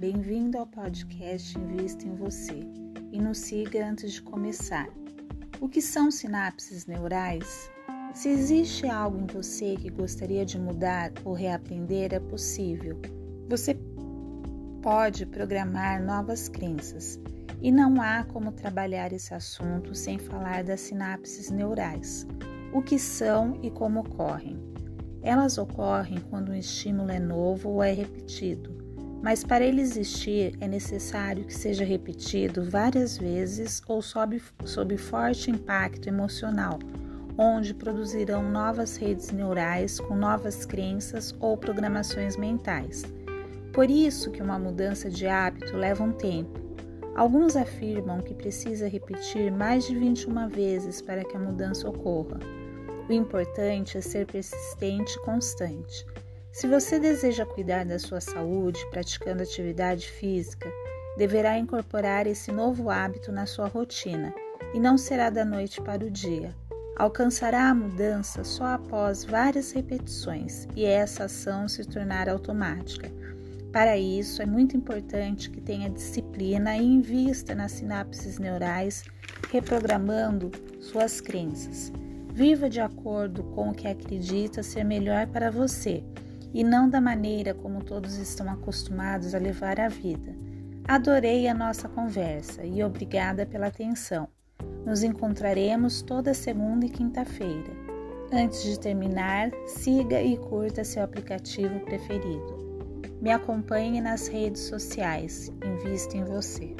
bem-vindo ao podcast Invista em Você e nos siga antes de começar. O que são sinapses neurais? Se existe algo em você que gostaria de mudar ou reaprender, é possível. Você pode programar novas crenças e não há como trabalhar esse assunto sem falar das sinapses neurais, o que são e como ocorrem. Elas ocorrem quando um estímulo é novo ou é repetido, mas para ele existir é necessário que seja repetido várias vezes ou sob, sob forte impacto emocional, onde produzirão novas redes neurais com novas crenças ou programações mentais. Por isso que uma mudança de hábito leva um tempo. Alguns afirmam que precisa repetir mais de 21 vezes para que a mudança ocorra. O importante é ser persistente e constante. Se você deseja cuidar da sua saúde praticando atividade física, deverá incorporar esse novo hábito na sua rotina e não será da noite para o dia. Alcançará a mudança só após várias repetições e essa ação se tornar automática. Para isso, é muito importante que tenha disciplina e invista nas sinapses neurais, reprogramando suas crenças. Viva de acordo com o que acredita ser melhor para você e não da maneira como todos estão acostumados a levar a vida. Adorei a nossa conversa e obrigada pela atenção. Nos encontraremos toda segunda e quinta-feira. Antes de terminar, siga e curta seu aplicativo preferido. Me acompanhe nas redes sociais. Invisto em você.